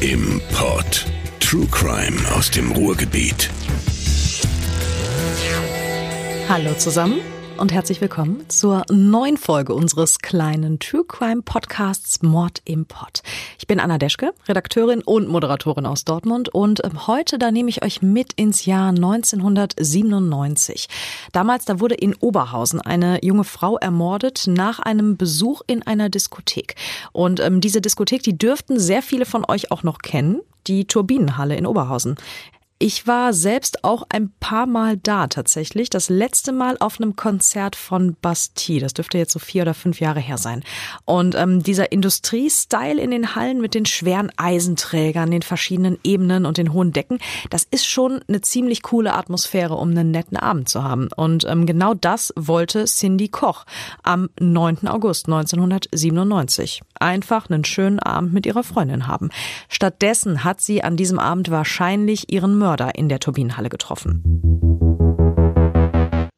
im Pod. True Crime aus dem Ruhrgebiet. Hallo zusammen und herzlich willkommen zur neuen Folge unseres kleinen True Crime Podcasts Mord im Pod. Ich bin Anna Deschke, Redakteurin und Moderatorin aus Dortmund und ähm, heute da nehme ich euch mit ins Jahr 1997. Damals da wurde in Oberhausen eine junge Frau ermordet nach einem Besuch in einer Diskothek. Und ähm, diese Diskothek, die dürften sehr viele von euch auch noch kennen die Turbinenhalle in Oberhausen. Ich war selbst auch ein paar Mal da tatsächlich. Das letzte Mal auf einem Konzert von Bastille. Das dürfte jetzt so vier oder fünf Jahre her sein. Und ähm, dieser Industriestyle in den Hallen mit den schweren Eisenträgern, den verschiedenen Ebenen und den hohen Decken, das ist schon eine ziemlich coole Atmosphäre, um einen netten Abend zu haben. Und ähm, genau das wollte Cindy Koch am 9. August 1997. Einfach einen schönen Abend mit ihrer Freundin haben. Stattdessen hat sie an diesem Abend wahrscheinlich ihren Mörder in der Turbinenhalle getroffen.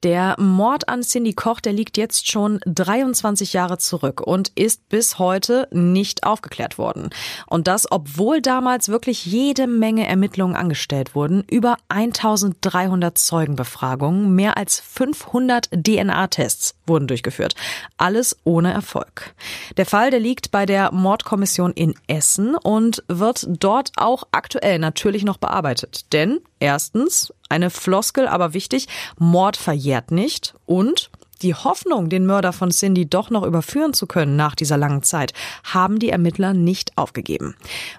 Der Mord an Cindy Koch, der liegt jetzt schon 23 Jahre zurück und ist bis heute nicht aufgeklärt worden. Und das, obwohl damals wirklich jede Menge Ermittlungen angestellt wurden, über 1300 Zeugenbefragungen, mehr als 500 DNA-Tests wurden durchgeführt. Alles ohne Erfolg. Der Fall, der liegt bei der Mordkommission in Essen und wird dort auch aktuell natürlich noch bearbeitet. Denn erstens, eine Floskel, aber wichtig, Mord verjährt nicht und die Hoffnung, den Mörder von Cindy doch noch überführen zu können nach dieser langen Zeit, haben die Ermittler nicht aufgegeben.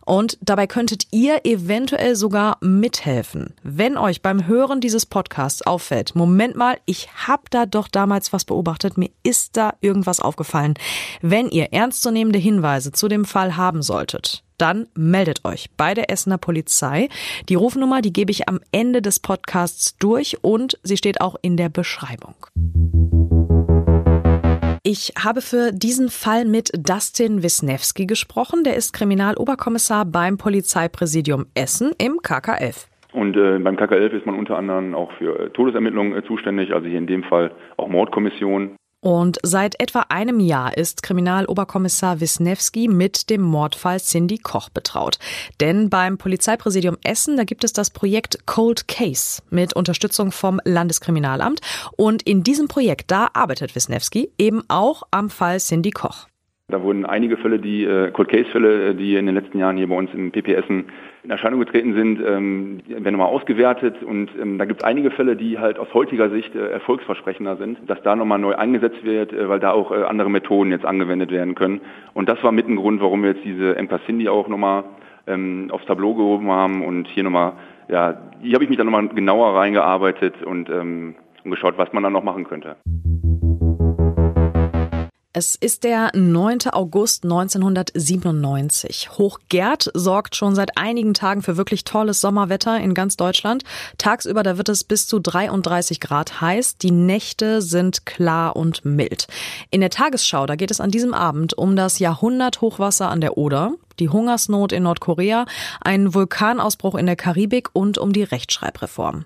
Und dabei könntet ihr eventuell sogar mithelfen. Wenn euch beim Hören dieses Podcasts auffällt, Moment mal, ich hab da doch damals was beobachtet, mir ist da irgendwas aufgefallen. Wenn ihr ernstzunehmende Hinweise zu dem Fall haben solltet, dann meldet euch bei der Essener Polizei. Die Rufnummer, die gebe ich am Ende des Podcasts durch und sie steht auch in der Beschreibung. Ich habe für diesen Fall mit Dustin Wisniewski gesprochen. Der ist Kriminaloberkommissar beim Polizeipräsidium Essen im KK11. Und äh, beim KK11 ist man unter anderem auch für äh, Todesermittlungen äh, zuständig, also hier in dem Fall auch Mordkommission. Und seit etwa einem Jahr ist Kriminaloberkommissar Wisniewski mit dem Mordfall Cindy Koch betraut. Denn beim Polizeipräsidium Essen, da gibt es das Projekt Cold Case mit Unterstützung vom Landeskriminalamt. Und in diesem Projekt, da arbeitet Wisniewski eben auch am Fall Cindy Koch. Da wurden einige Fälle, die äh, Cold Case Fälle, die in den letzten Jahren hier bei uns im PPS in Erscheinung getreten sind, ähm, werden nochmal ausgewertet und ähm, da gibt es einige Fälle, die halt aus heutiger Sicht äh, erfolgsversprechender sind, dass da nochmal neu eingesetzt wird, äh, weil da auch äh, andere Methoden jetzt angewendet werden können. Und das war mit ein Grund, warum wir jetzt diese Empa Cindy auch nochmal ähm, aufs Tableau gehoben haben und hier nochmal, ja, hier habe ich mich dann nochmal genauer reingearbeitet und, ähm, und geschaut, was man dann noch machen könnte. Es ist der 9. August 1997. Hochgerd sorgt schon seit einigen Tagen für wirklich tolles Sommerwetter in ganz Deutschland. Tagsüber da wird es bis zu 33 Grad heiß. Die Nächte sind klar und mild. In der Tagesschau, da geht es an diesem Abend um das Jahrhundert-Hochwasser an der Oder die Hungersnot in Nordkorea, einen Vulkanausbruch in der Karibik und um die Rechtschreibreform.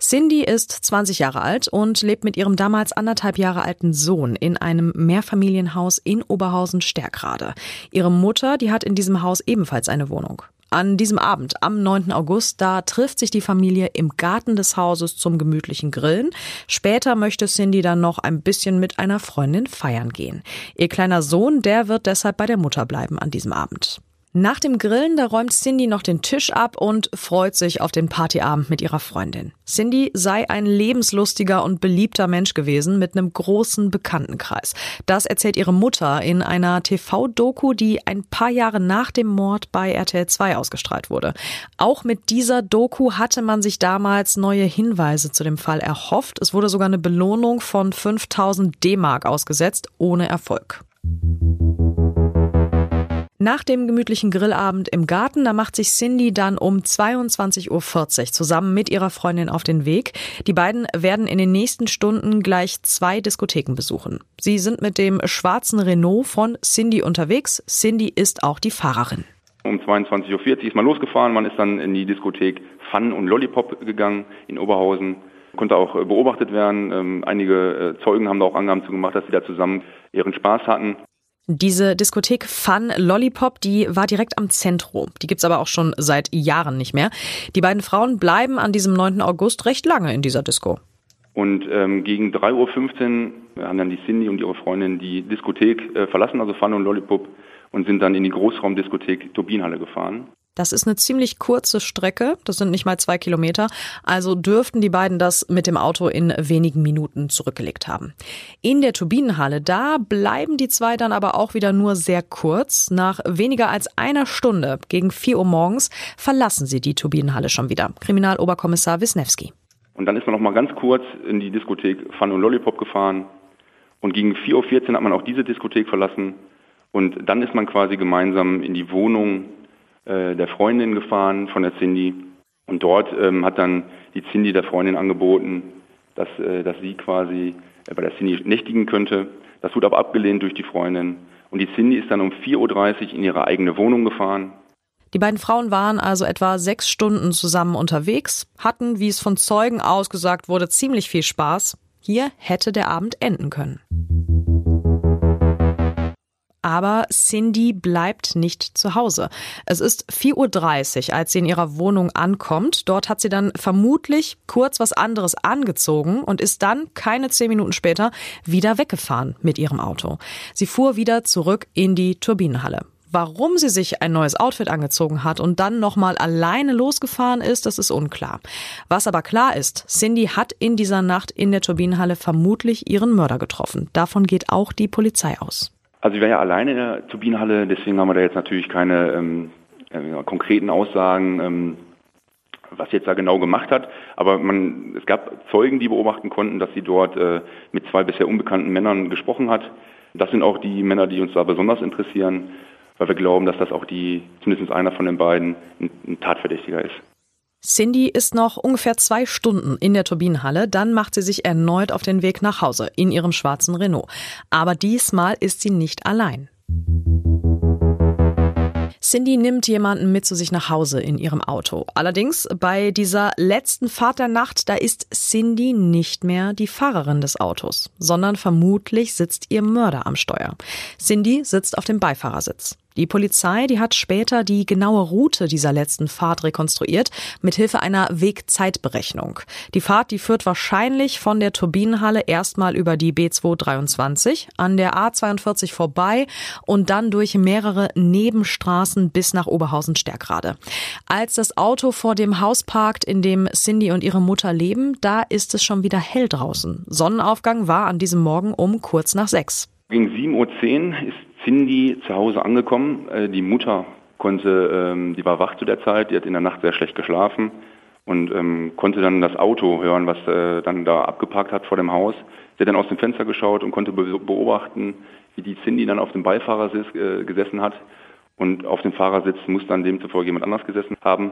Cindy ist 20 Jahre alt und lebt mit ihrem damals anderthalb Jahre alten Sohn in einem Mehrfamilienhaus in Oberhausen-Stärkrade. Ihre Mutter, die hat in diesem Haus ebenfalls eine Wohnung. An diesem Abend, am 9. August, da trifft sich die Familie im Garten des Hauses zum gemütlichen Grillen. Später möchte Cindy dann noch ein bisschen mit einer Freundin feiern gehen. Ihr kleiner Sohn, der wird deshalb bei der Mutter bleiben an diesem Abend. Nach dem Grillen, da räumt Cindy noch den Tisch ab und freut sich auf den Partyabend mit ihrer Freundin. Cindy sei ein lebenslustiger und beliebter Mensch gewesen mit einem großen Bekanntenkreis. Das erzählt ihre Mutter in einer TV-Doku, die ein paar Jahre nach dem Mord bei RTL 2 ausgestrahlt wurde. Auch mit dieser Doku hatte man sich damals neue Hinweise zu dem Fall erhofft. Es wurde sogar eine Belohnung von 5000 D-Mark ausgesetzt, ohne Erfolg. Nach dem gemütlichen Grillabend im Garten, da macht sich Cindy dann um 22.40 Uhr zusammen mit ihrer Freundin auf den Weg. Die beiden werden in den nächsten Stunden gleich zwei Diskotheken besuchen. Sie sind mit dem schwarzen Renault von Cindy unterwegs. Cindy ist auch die Fahrerin. Um 22.40 Uhr ist man losgefahren. Man ist dann in die Diskothek Fun und Lollipop gegangen in Oberhausen. Konnte auch äh, beobachtet werden. Ähm, einige äh, Zeugen haben da auch Angaben zu gemacht, dass sie da zusammen ihren Spaß hatten. Diese Diskothek Fun Lollipop, die war direkt am Zentrum. Die gibt's aber auch schon seit Jahren nicht mehr. Die beiden Frauen bleiben an diesem 9. August recht lange in dieser Disco. Und ähm, gegen 3.15 Uhr haben dann die Cindy und ihre Freundin die Diskothek äh, verlassen, also Fun und Lollipop, und sind dann in die Großraumdiskothek Turbinenhalle gefahren. Das ist eine ziemlich kurze Strecke, das sind nicht mal zwei Kilometer, also dürften die beiden das mit dem Auto in wenigen Minuten zurückgelegt haben. In der Turbinenhalle, da bleiben die zwei dann aber auch wieder nur sehr kurz. Nach weniger als einer Stunde, gegen vier Uhr morgens, verlassen sie die Turbinenhalle schon wieder. Kriminaloberkommissar Wisniewski. Und dann ist man noch mal ganz kurz in die Diskothek Fun und Lollipop gefahren. Und gegen 4.14 Uhr hat man auch diese Diskothek verlassen. Und dann ist man quasi gemeinsam in die Wohnung äh, der Freundin gefahren von der Cindy. Und dort ähm, hat dann die Cindy der Freundin angeboten, dass, äh, dass sie quasi äh, bei der Cindy nächtigen könnte. Das wurde aber abgelehnt durch die Freundin. Und die Cindy ist dann um 4.30 Uhr in ihre eigene Wohnung gefahren. Die beiden Frauen waren also etwa sechs Stunden zusammen unterwegs, hatten, wie es von Zeugen ausgesagt wurde, ziemlich viel Spaß. Hier hätte der Abend enden können. Aber Cindy bleibt nicht zu Hause. Es ist 4.30 Uhr, als sie in ihrer Wohnung ankommt. Dort hat sie dann vermutlich kurz was anderes angezogen und ist dann keine zehn Minuten später wieder weggefahren mit ihrem Auto. Sie fuhr wieder zurück in die Turbinenhalle. Warum sie sich ein neues Outfit angezogen hat und dann nochmal alleine losgefahren ist, das ist unklar. Was aber klar ist, Cindy hat in dieser Nacht in der Turbinenhalle vermutlich ihren Mörder getroffen. Davon geht auch die Polizei aus. Also ich war ja alleine in der Turbinenhalle, deswegen haben wir da jetzt natürlich keine ähm, äh, konkreten Aussagen, ähm, was jetzt da genau gemacht hat. Aber man, es gab Zeugen, die beobachten konnten, dass sie dort äh, mit zwei bisher unbekannten Männern gesprochen hat. Das sind auch die Männer, die uns da besonders interessieren weil wir glauben, dass das auch die, zumindest einer von den beiden, ein, ein Tatverdächtiger ist. Cindy ist noch ungefähr zwei Stunden in der Turbinenhalle, dann macht sie sich erneut auf den Weg nach Hause in ihrem schwarzen Renault. Aber diesmal ist sie nicht allein. Cindy nimmt jemanden mit zu sich nach Hause in ihrem Auto. Allerdings bei dieser letzten Fahrt der Nacht, da ist Cindy nicht mehr die Fahrerin des Autos, sondern vermutlich sitzt ihr Mörder am Steuer. Cindy sitzt auf dem Beifahrersitz. Die Polizei, die hat später die genaue Route dieser letzten Fahrt rekonstruiert, mithilfe einer Wegzeitberechnung. Die Fahrt, die führt wahrscheinlich von der Turbinenhalle erstmal über die B223 an der A42 vorbei und dann durch mehrere Nebenstraßen bis nach Oberhausen-Stärkrade. Als das Auto vor dem Haus parkt, in dem Cindy und ihre Mutter leben, da ist es schon wieder hell draußen. Sonnenaufgang war an diesem Morgen um kurz nach sechs. Gegen 7.10 Uhr ist Cindy zu Hause angekommen. Äh, die Mutter konnte, ähm, die war wach zu der Zeit, die hat in der Nacht sehr schlecht geschlafen und ähm, konnte dann das Auto hören, was äh, dann da abgeparkt hat vor dem Haus. Sie hat dann aus dem Fenster geschaut und konnte beobachten, wie die Cindy dann auf dem Beifahrersitz äh, gesessen hat und auf dem Fahrersitz muss dann demzufolge jemand anders gesessen haben.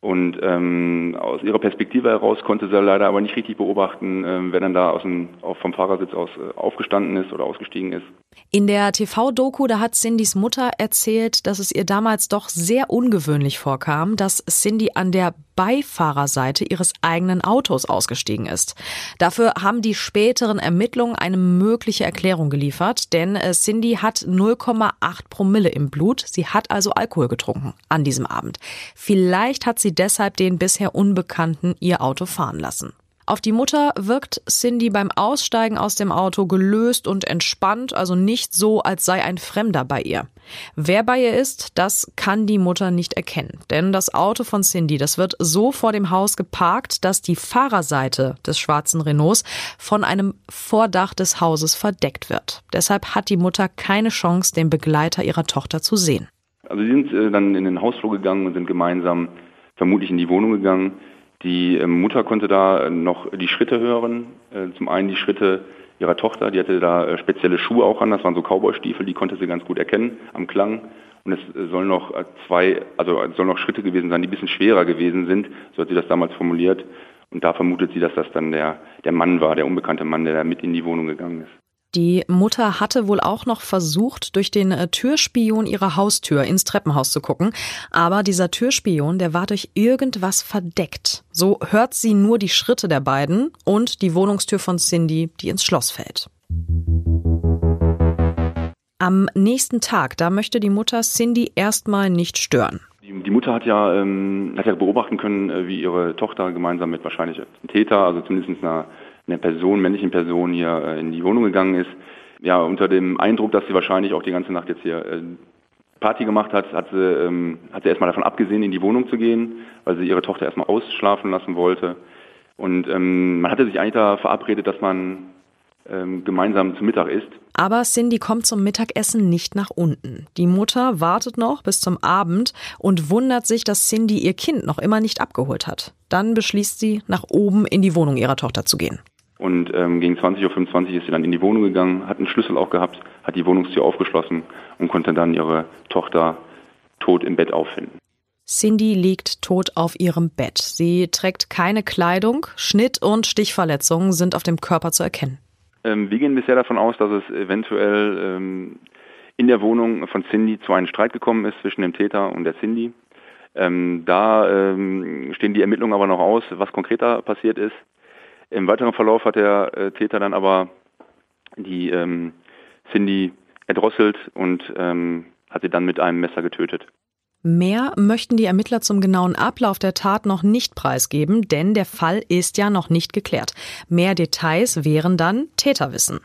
Und ähm, aus ihrer Perspektive heraus konnte sie leider aber nicht richtig beobachten, äh, wer dann da aus dem, vom Fahrersitz aus äh, aufgestanden ist oder ausgestiegen ist. In der TV-Doku, da hat Cindys Mutter erzählt, dass es ihr damals doch sehr ungewöhnlich vorkam, dass Cindy an der Beifahrerseite ihres eigenen Autos ausgestiegen ist. Dafür haben die späteren Ermittlungen eine mögliche Erklärung geliefert, denn äh, Cindy hat 0,8 Promille im Blut. Sie hat also Alkohol getrunken an diesem Abend. Vielleicht hat sie deshalb den bisher Unbekannten ihr Auto fahren lassen. Auf die Mutter wirkt Cindy beim Aussteigen aus dem Auto gelöst und entspannt, also nicht so, als sei ein Fremder bei ihr. Wer bei ihr ist, das kann die Mutter nicht erkennen, denn das Auto von Cindy, das wird so vor dem Haus geparkt, dass die Fahrerseite des schwarzen Renaults von einem Vordach des Hauses verdeckt wird. Deshalb hat die Mutter keine Chance, den Begleiter ihrer Tochter zu sehen. Also sie sind äh, dann in den Hausflur gegangen und sind gemeinsam vermutlich in die Wohnung gegangen. Die ähm, Mutter konnte da noch die Schritte hören. Äh, zum einen die Schritte ihrer Tochter, die hatte da äh, spezielle Schuhe auch an, das waren so Cowboy-Stiefel, die konnte sie ganz gut erkennen am Klang. Und es äh, sollen noch zwei, also es sollen noch Schritte gewesen sein, die ein bisschen schwerer gewesen sind, so hat sie das damals formuliert. Und da vermutet sie, dass das dann der, der Mann war, der unbekannte Mann, der da mit in die Wohnung gegangen ist. Die Mutter hatte wohl auch noch versucht, durch den äh, Türspion ihrer Haustür ins Treppenhaus zu gucken, aber dieser Türspion, der war durch irgendwas verdeckt. So hört sie nur die Schritte der beiden und die Wohnungstür von Cindy, die ins Schloss fällt. Am nächsten Tag, da möchte die Mutter Cindy erstmal nicht stören. Die, Mutter hat ja, ähm, hat ja beobachten können, äh, wie ihre Tochter gemeinsam mit wahrscheinlich einem Täter, also zumindest einer, einer Person, männlichen Person hier äh, in die Wohnung gegangen ist. Ja, unter dem Eindruck, dass sie wahrscheinlich auch die ganze Nacht jetzt hier äh, Party gemacht hat, hat sie, ähm, hat sie erstmal davon abgesehen, in die Wohnung zu gehen, weil sie ihre Tochter erstmal ausschlafen lassen wollte. Und ähm, man hatte sich eigentlich da verabredet, dass man ähm, gemeinsam zu Mittag isst. Aber Cindy kommt zum Mittagessen nicht nach unten. Die Mutter wartet noch bis zum Abend und wundert sich, dass Cindy ihr Kind noch immer nicht abgeholt hat. Dann beschließt sie, nach oben in die Wohnung ihrer Tochter zu gehen. Und ähm, gegen 20.25 Uhr ist sie dann in die Wohnung gegangen, hat einen Schlüssel auch gehabt, hat die Wohnungstür aufgeschlossen und konnte dann ihre Tochter tot im Bett auffinden. Cindy liegt tot auf ihrem Bett. Sie trägt keine Kleidung, Schnitt und Stichverletzungen sind auf dem Körper zu erkennen. Ähm, wir gehen bisher davon aus, dass es eventuell ähm, in der Wohnung von Cindy zu einem Streit gekommen ist zwischen dem Täter und der Cindy. Ähm, da ähm, stehen die Ermittlungen aber noch aus, was konkreter passiert ist. Im weiteren Verlauf hat der äh, Täter dann aber die ähm, Cindy erdrosselt und ähm, hat sie dann mit einem Messer getötet. Mehr möchten die Ermittler zum genauen Ablauf der Tat noch nicht preisgeben, denn der Fall ist ja noch nicht geklärt. Mehr Details wären dann Täterwissen.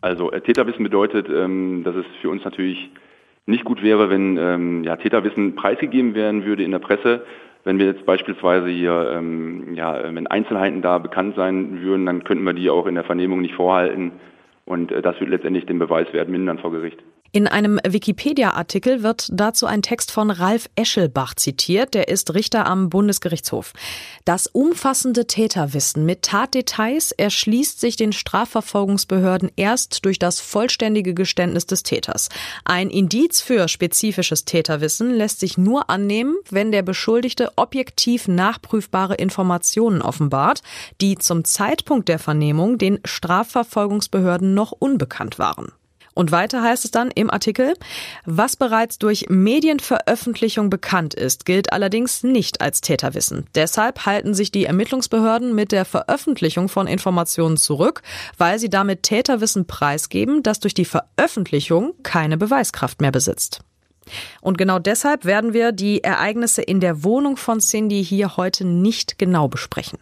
Also äh, Täterwissen bedeutet, ähm, dass es für uns natürlich nicht gut wäre, wenn ähm, ja, Täterwissen preisgegeben werden würde in der Presse. Wenn wir jetzt beispielsweise hier, ähm, ja, wenn Einzelheiten da bekannt sein würden, dann könnten wir die auch in der Vernehmung nicht vorhalten. Und äh, das wird letztendlich den Beweiswert mindern vor Gericht. In einem Wikipedia-Artikel wird dazu ein Text von Ralf Eschelbach zitiert, der ist Richter am Bundesgerichtshof. Das umfassende Täterwissen mit Tatdetails erschließt sich den Strafverfolgungsbehörden erst durch das vollständige Geständnis des Täters. Ein Indiz für spezifisches Täterwissen lässt sich nur annehmen, wenn der Beschuldigte objektiv nachprüfbare Informationen offenbart, die zum Zeitpunkt der Vernehmung den Strafverfolgungsbehörden noch unbekannt waren. Und weiter heißt es dann im Artikel, was bereits durch Medienveröffentlichung bekannt ist, gilt allerdings nicht als Täterwissen. Deshalb halten sich die Ermittlungsbehörden mit der Veröffentlichung von Informationen zurück, weil sie damit Täterwissen preisgeben, das durch die Veröffentlichung keine Beweiskraft mehr besitzt. Und genau deshalb werden wir die Ereignisse in der Wohnung von Cindy hier heute nicht genau besprechen.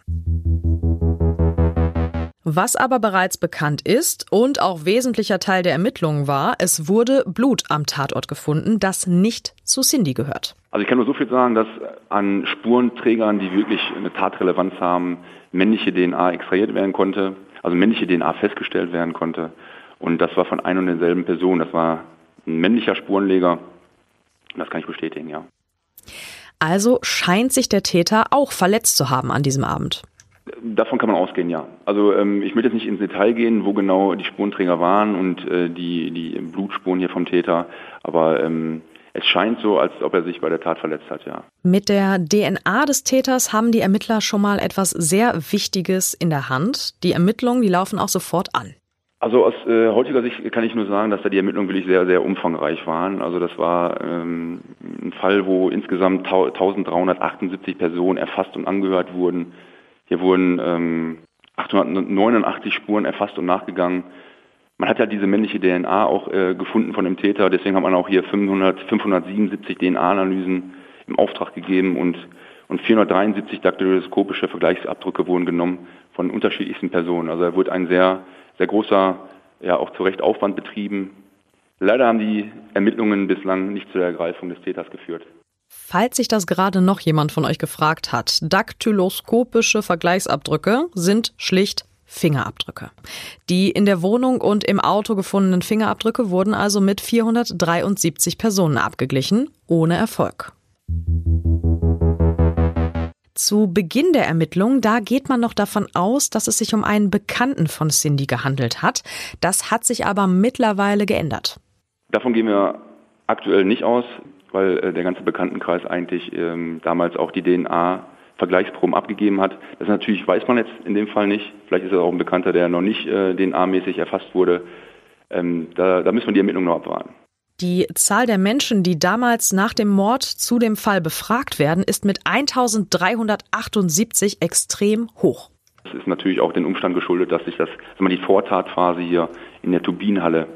Was aber bereits bekannt ist und auch wesentlicher Teil der Ermittlungen war, es wurde Blut am Tatort gefunden, das nicht zu Cindy gehört. Also ich kann nur so viel sagen, dass an Spurenträgern, die wirklich eine Tatrelevanz haben, männliche DNA extrahiert werden konnte, also männliche DNA festgestellt werden konnte. Und das war von ein und derselben Person. Das war ein männlicher Spurenleger. Das kann ich bestätigen, ja. Also scheint sich der Täter auch verletzt zu haben an diesem Abend. Davon kann man ausgehen, ja. Also ähm, ich will jetzt nicht ins Detail gehen, wo genau die Spurenträger waren und äh, die, die Blutspuren hier vom Täter, aber ähm, es scheint so, als ob er sich bei der Tat verletzt hat, ja. Mit der DNA des Täters haben die Ermittler schon mal etwas sehr Wichtiges in der Hand. Die Ermittlungen, die laufen auch sofort an. Also aus äh, heutiger Sicht kann ich nur sagen, dass da die Ermittlungen wirklich sehr, sehr umfangreich waren. Also das war ähm, ein Fall, wo insgesamt 1378 Personen erfasst und angehört wurden. Hier wurden ähm, 889 Spuren erfasst und nachgegangen. Man hat ja diese männliche DNA auch äh, gefunden von dem Täter, deswegen hat man auch hier 500, 577 DNA-Analysen im Auftrag gegeben und, und 473 daktyloskopische Vergleichsabdrücke wurden genommen von unterschiedlichsten Personen. Also da wurde ein sehr, sehr großer, ja auch zu Recht Aufwand betrieben. Leider haben die Ermittlungen bislang nicht zur Ergreifung des Täters geführt. Falls sich das gerade noch jemand von euch gefragt hat, daktyloskopische Vergleichsabdrücke sind schlicht Fingerabdrücke. Die in der Wohnung und im Auto gefundenen Fingerabdrücke wurden also mit 473 Personen abgeglichen, ohne Erfolg. Zu Beginn der Ermittlung, da geht man noch davon aus, dass es sich um einen Bekannten von Cindy gehandelt hat. Das hat sich aber mittlerweile geändert. Davon gehen wir aktuell nicht aus weil äh, der ganze Bekanntenkreis eigentlich ähm, damals auch die DNA Vergleichsproben abgegeben hat. Das natürlich weiß man jetzt in dem Fall nicht. Vielleicht ist es auch ein Bekannter, der noch nicht äh, DNA-mäßig erfasst wurde. Ähm, da, da müssen wir die Ermittlungen noch abwarten. Die Zahl der Menschen, die damals nach dem Mord zu dem Fall befragt werden, ist mit 1378 extrem hoch. Das ist natürlich auch den Umstand geschuldet, dass sich das, man die Vortatphase hier in der Turbinenhalle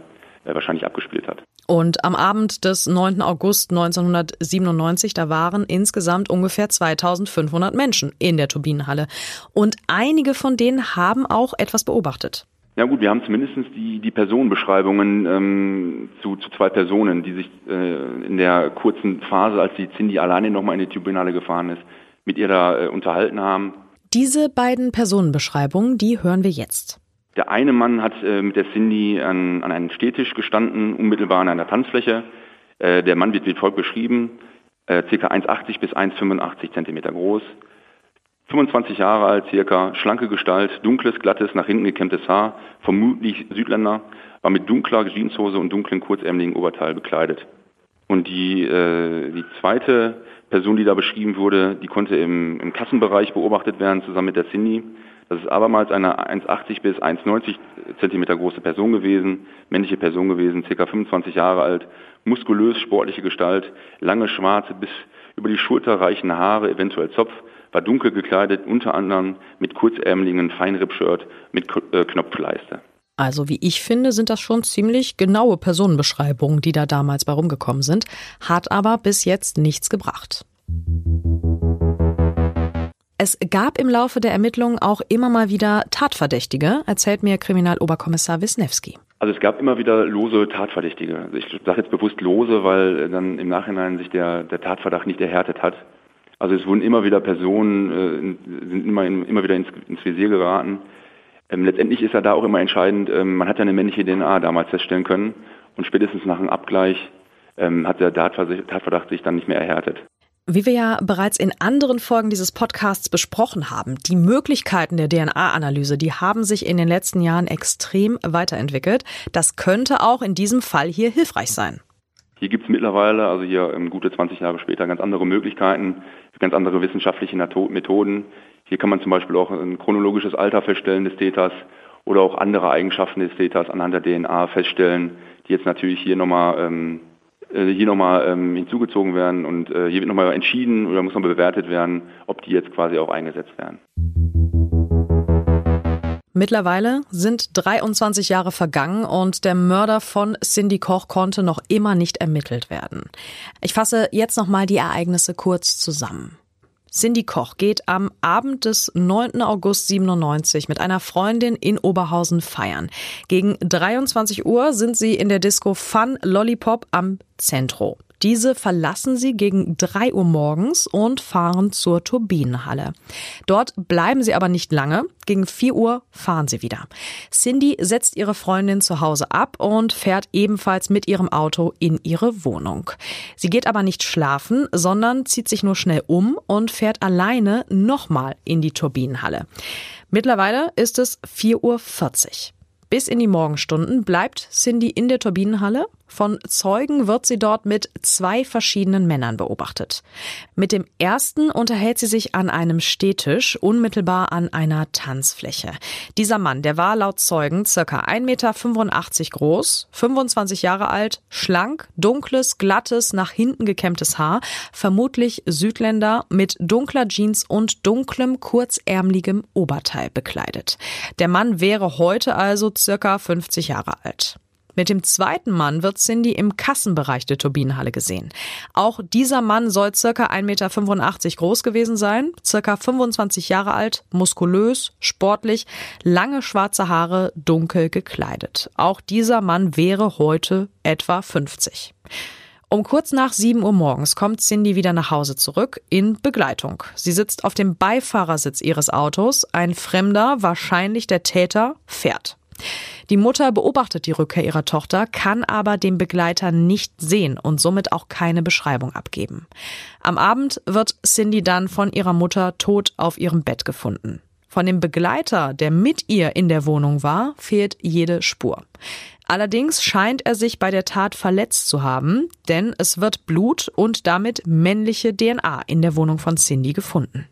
äh, wahrscheinlich abgespielt hat. Und am Abend des 9. August 1997, da waren insgesamt ungefähr 2500 Menschen in der Turbinenhalle. Und einige von denen haben auch etwas beobachtet. Ja gut, wir haben zumindest die, die Personenbeschreibungen ähm, zu, zu zwei Personen, die sich äh, in der kurzen Phase, als die Cindy alleine nochmal in die Turbinenhalle gefahren ist, mit ihr da äh, unterhalten haben. Diese beiden Personenbeschreibungen, die hören wir jetzt. Der eine Mann hat äh, mit der Cindy an, an einem Stehtisch gestanden, unmittelbar an einer Tanzfläche. Äh, der Mann wird wie folgt beschrieben, äh, ca. 1,80 bis 1,85 Zentimeter groß, 25 Jahre alt circa, schlanke Gestalt, dunkles, glattes, nach hinten gekämmtes Haar, vermutlich Südländer, war mit dunkler Jeanshose und dunklen, kurzärmeligen Oberteil bekleidet. Und die, äh, die zweite Person, die da beschrieben wurde, die konnte im, im Kassenbereich beobachtet werden, zusammen mit der Cindy. Das ist abermals eine 1,80 bis 1,90 Zentimeter große Person gewesen, männliche Person gewesen, circa 25 Jahre alt, muskulös, sportliche Gestalt, lange schwarze bis über die Schulter reichende Haare, eventuell Zopf, war dunkel gekleidet, unter anderem mit kurzärmeligen Feinripp-Shirt mit äh, Knopfleiste. Also wie ich finde, sind das schon ziemlich genaue Personenbeschreibungen, die da damals bei rumgekommen sind, hat aber bis jetzt nichts gebracht. Es gab im Laufe der Ermittlungen auch immer mal wieder Tatverdächtige, erzählt mir Kriminaloberkommissar Wisniewski. Also es gab immer wieder lose Tatverdächtige. Also ich sage jetzt bewusst lose, weil dann im Nachhinein sich der, der Tatverdacht nicht erhärtet hat. Also es wurden immer wieder Personen, äh, sind immer, immer wieder ins, ins Visier geraten. Ähm, letztendlich ist ja da auch immer entscheidend, ähm, man hat ja eine männliche DNA damals feststellen können und spätestens nach einem Abgleich ähm, hat der Tatverdacht sich dann nicht mehr erhärtet. Wie wir ja bereits in anderen Folgen dieses Podcasts besprochen haben, die Möglichkeiten der DNA-Analyse, die haben sich in den letzten Jahren extrem weiterentwickelt. Das könnte auch in diesem Fall hier hilfreich sein. Hier gibt es mittlerweile, also hier ähm, gute 20 Jahre später, ganz andere Möglichkeiten, ganz andere wissenschaftliche Methoden. Hier kann man zum Beispiel auch ein chronologisches Alter feststellen des Täters oder auch andere Eigenschaften des Täters anhand der DNA feststellen, die jetzt natürlich hier nochmal ähm, äh, hier nochmal ähm, hinzugezogen werden und äh, hier wird nochmal entschieden oder muss nochmal bewertet werden, ob die jetzt quasi auch eingesetzt werden. Mittlerweile sind 23 Jahre vergangen und der Mörder von Cindy Koch konnte noch immer nicht ermittelt werden. Ich fasse jetzt nochmal die Ereignisse kurz zusammen. Cindy Koch geht am Abend des 9. August 97 mit einer Freundin in Oberhausen feiern. Gegen 23 Uhr sind sie in der Disco Fun Lollipop am Centro. Diese verlassen sie gegen drei Uhr morgens und fahren zur Turbinenhalle. Dort bleiben sie aber nicht lange. Gegen vier Uhr fahren sie wieder. Cindy setzt ihre Freundin zu Hause ab und fährt ebenfalls mit ihrem Auto in ihre Wohnung. Sie geht aber nicht schlafen, sondern zieht sich nur schnell um und fährt alleine nochmal in die Turbinenhalle. Mittlerweile ist es 4.40 Uhr. Bis in die Morgenstunden bleibt Cindy in der Turbinenhalle. Von Zeugen wird sie dort mit zwei verschiedenen Männern beobachtet. Mit dem ersten unterhält sie sich an einem Stehtisch unmittelbar an einer Tanzfläche. Dieser Mann, der war laut Zeugen circa 1,85 Meter groß, 25 Jahre alt, schlank, dunkles, glattes, nach hinten gekämmtes Haar, vermutlich Südländer mit dunkler Jeans und dunklem, kurzärmeligem Oberteil bekleidet. Der Mann wäre heute also circa 50 Jahre alt. Mit dem zweiten Mann wird Cindy im Kassenbereich der Turbinenhalle gesehen. Auch dieser Mann soll circa 1,85 Meter groß gewesen sein, circa 25 Jahre alt, muskulös, sportlich, lange schwarze Haare, dunkel gekleidet. Auch dieser Mann wäre heute etwa 50. Um kurz nach 7 Uhr morgens kommt Cindy wieder nach Hause zurück in Begleitung. Sie sitzt auf dem Beifahrersitz ihres Autos. Ein Fremder, wahrscheinlich der Täter, fährt. Die Mutter beobachtet die Rückkehr ihrer Tochter, kann aber den Begleiter nicht sehen und somit auch keine Beschreibung abgeben. Am Abend wird Cindy dann von ihrer Mutter tot auf ihrem Bett gefunden. Von dem Begleiter, der mit ihr in der Wohnung war, fehlt jede Spur. Allerdings scheint er sich bei der Tat verletzt zu haben, denn es wird Blut und damit männliche DNA in der Wohnung von Cindy gefunden.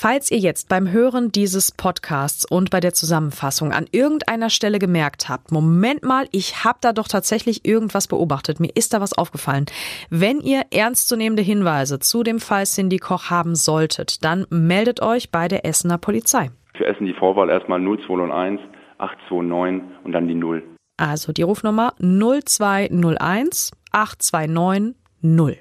Falls ihr jetzt beim Hören dieses Podcasts und bei der Zusammenfassung an irgendeiner Stelle gemerkt habt, Moment mal, ich habe da doch tatsächlich irgendwas beobachtet, mir ist da was aufgefallen. Wenn ihr ernstzunehmende Hinweise zu dem Fall Cindy Koch haben solltet, dann meldet euch bei der Essener Polizei. Für Essen die Vorwahl erstmal 0201 829 und dann die 0. Also die Rufnummer 0201 829 0.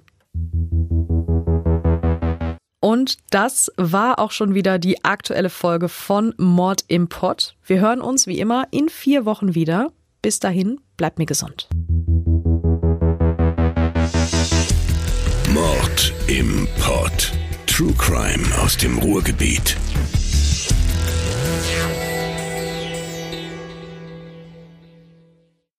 Und das war auch schon wieder die aktuelle Folge von Mord im Pott. Wir hören uns wie immer in vier Wochen wieder. Bis dahin, bleibt mir gesund. Mord im Pott. True Crime aus dem Ruhrgebiet.